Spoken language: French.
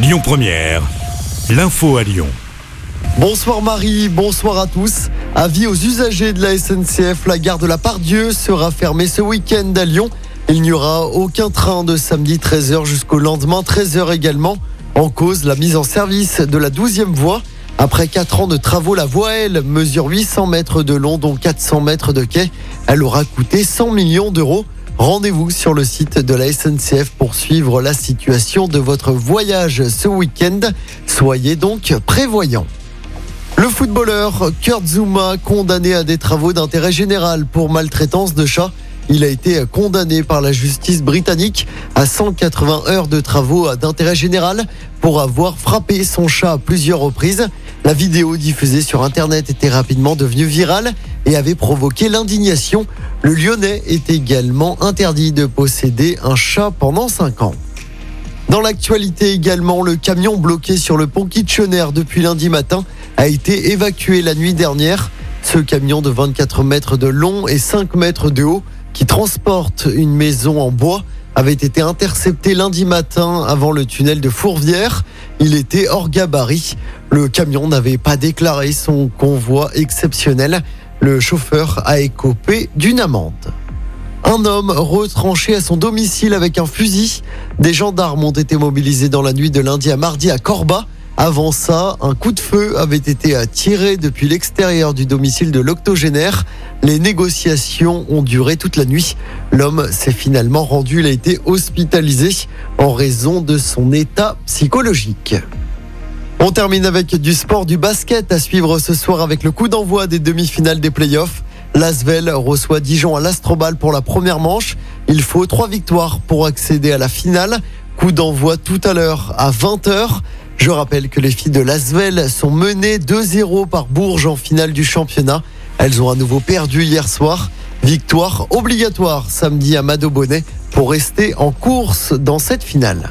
Lyon Première, l'info à Lyon. Bonsoir Marie, bonsoir à tous. Avis aux usagers de la SNCF, la gare de la Pardieu sera fermée ce week-end à Lyon. Il n'y aura aucun train de samedi 13h jusqu'au lendemain 13h également. En cause, la mise en service de la 12e voie. Après 4 ans de travaux, la voie L mesure 800 mètres de long, dont 400 mètres de quai. Elle aura coûté 100 millions d'euros. Rendez-vous sur le site de la SNCF pour suivre la situation de votre voyage ce week-end. Soyez donc prévoyants. Le footballeur Kurt Zuma, condamné à des travaux d'intérêt général pour maltraitance de chat, il a été condamné par la justice britannique à 180 heures de travaux d'intérêt général pour avoir frappé son chat à plusieurs reprises. La vidéo diffusée sur Internet était rapidement devenue virale et avait provoqué l'indignation. Le Lyonnais est également interdit de posséder un chat pendant 5 ans. Dans l'actualité également, le camion bloqué sur le pont Kitchener depuis lundi matin a été évacué la nuit dernière. Ce camion de 24 mètres de long et 5 mètres de haut qui transporte une maison en bois avait été intercepté lundi matin avant le tunnel de Fourvière. Il était hors gabarit. Le camion n'avait pas déclaré son convoi exceptionnel. Le chauffeur a écopé d'une amende. Un homme retranché à son domicile avec un fusil. Des gendarmes ont été mobilisés dans la nuit de lundi à mardi à Corba. Avant ça, un coup de feu avait été tiré depuis l'extérieur du domicile de l'octogénaire. Les négociations ont duré toute la nuit. L'homme s'est finalement rendu, il a été hospitalisé en raison de son état psychologique. On termine avec du sport, du basket à suivre ce soir avec le coup d'envoi des demi-finales des playoffs. L'Asvel reçoit Dijon à l'Astrobal pour la première manche. Il faut trois victoires pour accéder à la finale. Coup d'envoi tout à l'heure à 20h. Je rappelle que les filles de Lasvel sont menées 2-0 par Bourges en finale du championnat. Elles ont à nouveau perdu hier soir. Victoire obligatoire samedi à Mado Bonnet pour rester en course dans cette finale.